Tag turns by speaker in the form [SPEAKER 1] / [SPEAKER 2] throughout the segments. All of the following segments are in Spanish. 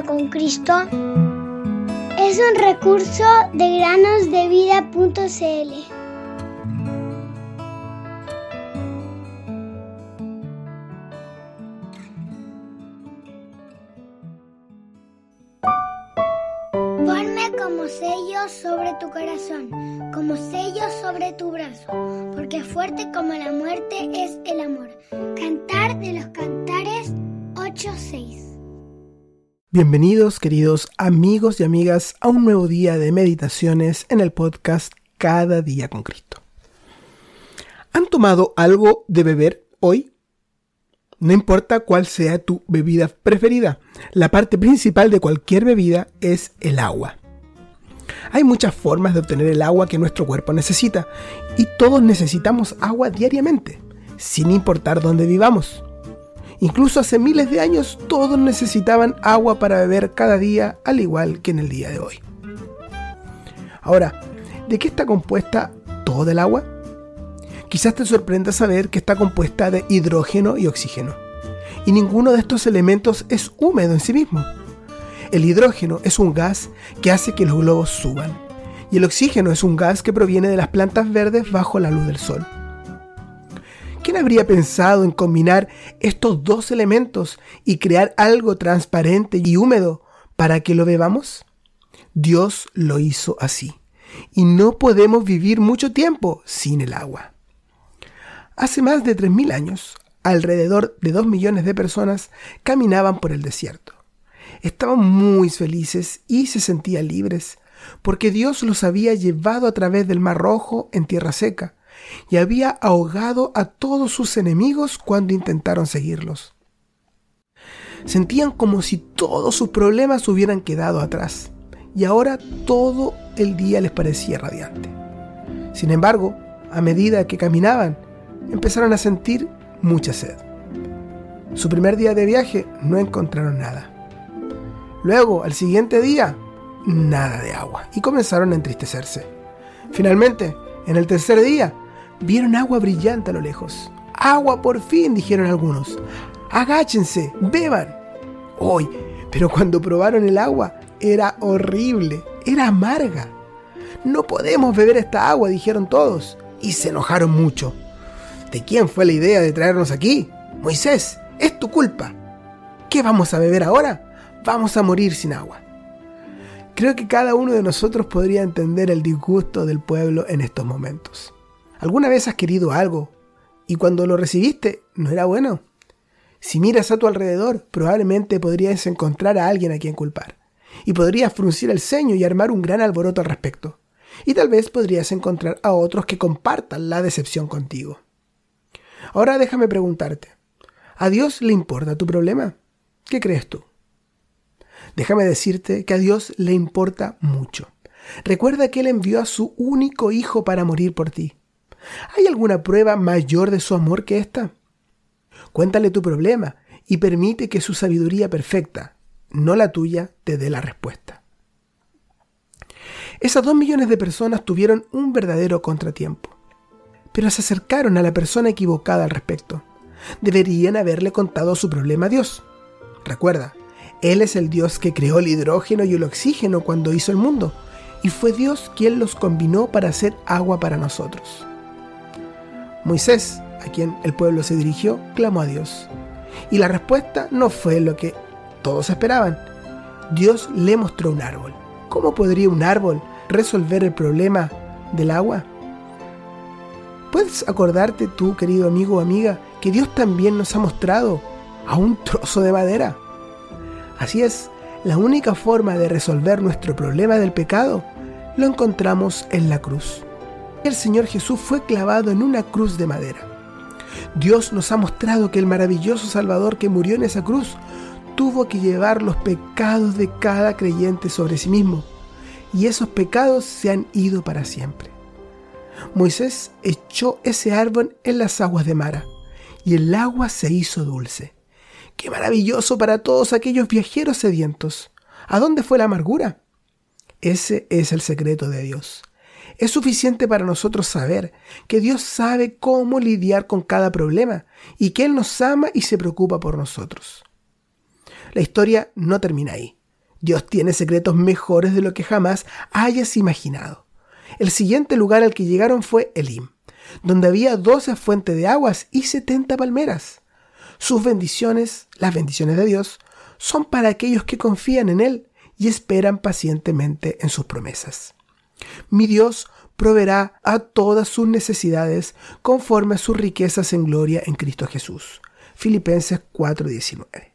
[SPEAKER 1] con Cristo es un recurso de granosdevida.cl. Ponme como sello sobre tu corazón, como sello sobre tu brazo, porque fuerte como la muerte es el amor. Cantar de los cantares 8.6
[SPEAKER 2] Bienvenidos queridos amigos y amigas a un nuevo día de meditaciones en el podcast Cada día con Cristo. ¿Han tomado algo de beber hoy? No importa cuál sea tu bebida preferida, la parte principal de cualquier bebida es el agua. Hay muchas formas de obtener el agua que nuestro cuerpo necesita y todos necesitamos agua diariamente, sin importar dónde vivamos. Incluso hace miles de años todos necesitaban agua para beber cada día, al igual que en el día de hoy. Ahora, ¿de qué está compuesta toda el agua? Quizás te sorprenda saber que está compuesta de hidrógeno y oxígeno. Y ninguno de estos elementos es húmedo en sí mismo. El hidrógeno es un gas que hace que los globos suban. Y el oxígeno es un gas que proviene de las plantas verdes bajo la luz del sol. ¿Quién habría pensado en combinar estos dos elementos y crear algo transparente y húmedo para que lo bebamos? Dios lo hizo así. Y no podemos vivir mucho tiempo sin el agua. Hace más de 3.000 años, alrededor de 2 millones de personas caminaban por el desierto. Estaban muy felices y se sentían libres, porque Dios los había llevado a través del Mar Rojo en tierra seca, y había ahogado a todos sus enemigos cuando intentaron seguirlos. Sentían como si todos sus problemas hubieran quedado atrás, y ahora todo el día les parecía radiante. Sin embargo, a medida que caminaban, empezaron a sentir mucha sed. Su primer día de viaje no encontraron nada. Luego, al siguiente día, nada de agua, y comenzaron a entristecerse. Finalmente, en el tercer día, vieron agua brillante a lo lejos. Agua por fin, dijeron algunos. Agáchense, beban. Hoy, pero cuando probaron el agua, era horrible, era amarga. No podemos beber esta agua, dijeron todos, y se enojaron mucho. ¿De quién fue la idea de traernos aquí? Moisés, es tu culpa. ¿Qué vamos a beber ahora? Vamos a morir sin agua. Creo que cada uno de nosotros podría entender el disgusto del pueblo en estos momentos. ¿Alguna vez has querido algo y cuando lo recibiste no era bueno? Si miras a tu alrededor, probablemente podrías encontrar a alguien a quien culpar. Y podrías fruncir el ceño y armar un gran alboroto al respecto. Y tal vez podrías encontrar a otros que compartan la decepción contigo. Ahora déjame preguntarte, ¿a Dios le importa tu problema? ¿Qué crees tú? Déjame decirte que a Dios le importa mucho. Recuerda que Él envió a su único Hijo para morir por ti. ¿Hay alguna prueba mayor de su amor que esta? Cuéntale tu problema y permite que su sabiduría perfecta, no la tuya, te dé la respuesta. Esas dos millones de personas tuvieron un verdadero contratiempo, pero se acercaron a la persona equivocada al respecto. Deberían haberle contado su problema a Dios. Recuerda, Él es el Dios que creó el hidrógeno y el oxígeno cuando hizo el mundo, y fue Dios quien los combinó para hacer agua para nosotros. Moisés, a quien el pueblo se dirigió, clamó a Dios. Y la respuesta no fue lo que todos esperaban. Dios le mostró un árbol. ¿Cómo podría un árbol resolver el problema del agua? ¿Puedes acordarte tú, querido amigo o amiga, que Dios también nos ha mostrado a un trozo de madera? Así es, la única forma de resolver nuestro problema del pecado lo encontramos en la cruz el Señor Jesús fue clavado en una cruz de madera. Dios nos ha mostrado que el maravilloso Salvador que murió en esa cruz tuvo que llevar los pecados de cada creyente sobre sí mismo, y esos pecados se han ido para siempre. Moisés echó ese árbol en las aguas de Mara, y el agua se hizo dulce. ¡Qué maravilloso para todos aquellos viajeros sedientos! ¿A dónde fue la amargura? Ese es el secreto de Dios. Es suficiente para nosotros saber que Dios sabe cómo lidiar con cada problema y que Él nos ama y se preocupa por nosotros. La historia no termina ahí. Dios tiene secretos mejores de lo que jamás hayas imaginado. El siguiente lugar al que llegaron fue Elim, donde había doce fuentes de aguas y setenta palmeras. Sus bendiciones, las bendiciones de Dios, son para aquellos que confían en Él y esperan pacientemente en sus promesas. Mi Dios proveerá a todas sus necesidades conforme a sus riquezas en gloria en Cristo Jesús. Filipenses 4:19.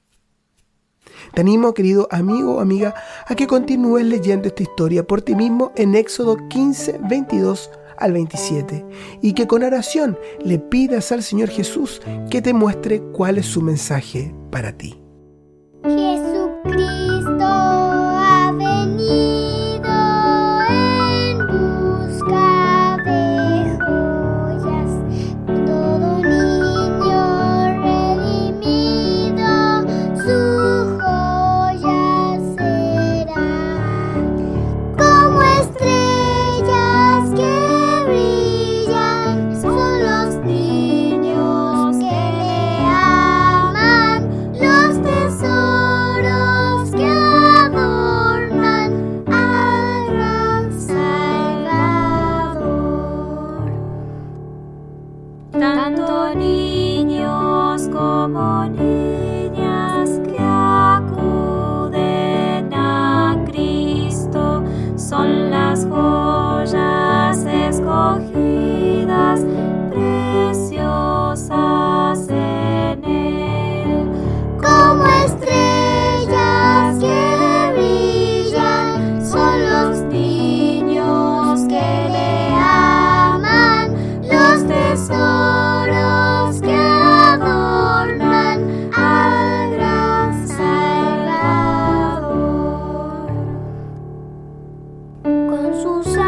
[SPEAKER 2] Te animo, querido amigo o amiga, a que continúes leyendo esta historia por ti mismo en Éxodo 15, 22 al 27 y que con oración le pidas al Señor Jesús que te muestre cuál es su mensaje para ti.
[SPEAKER 3] Son las joyas escogidas. 从树上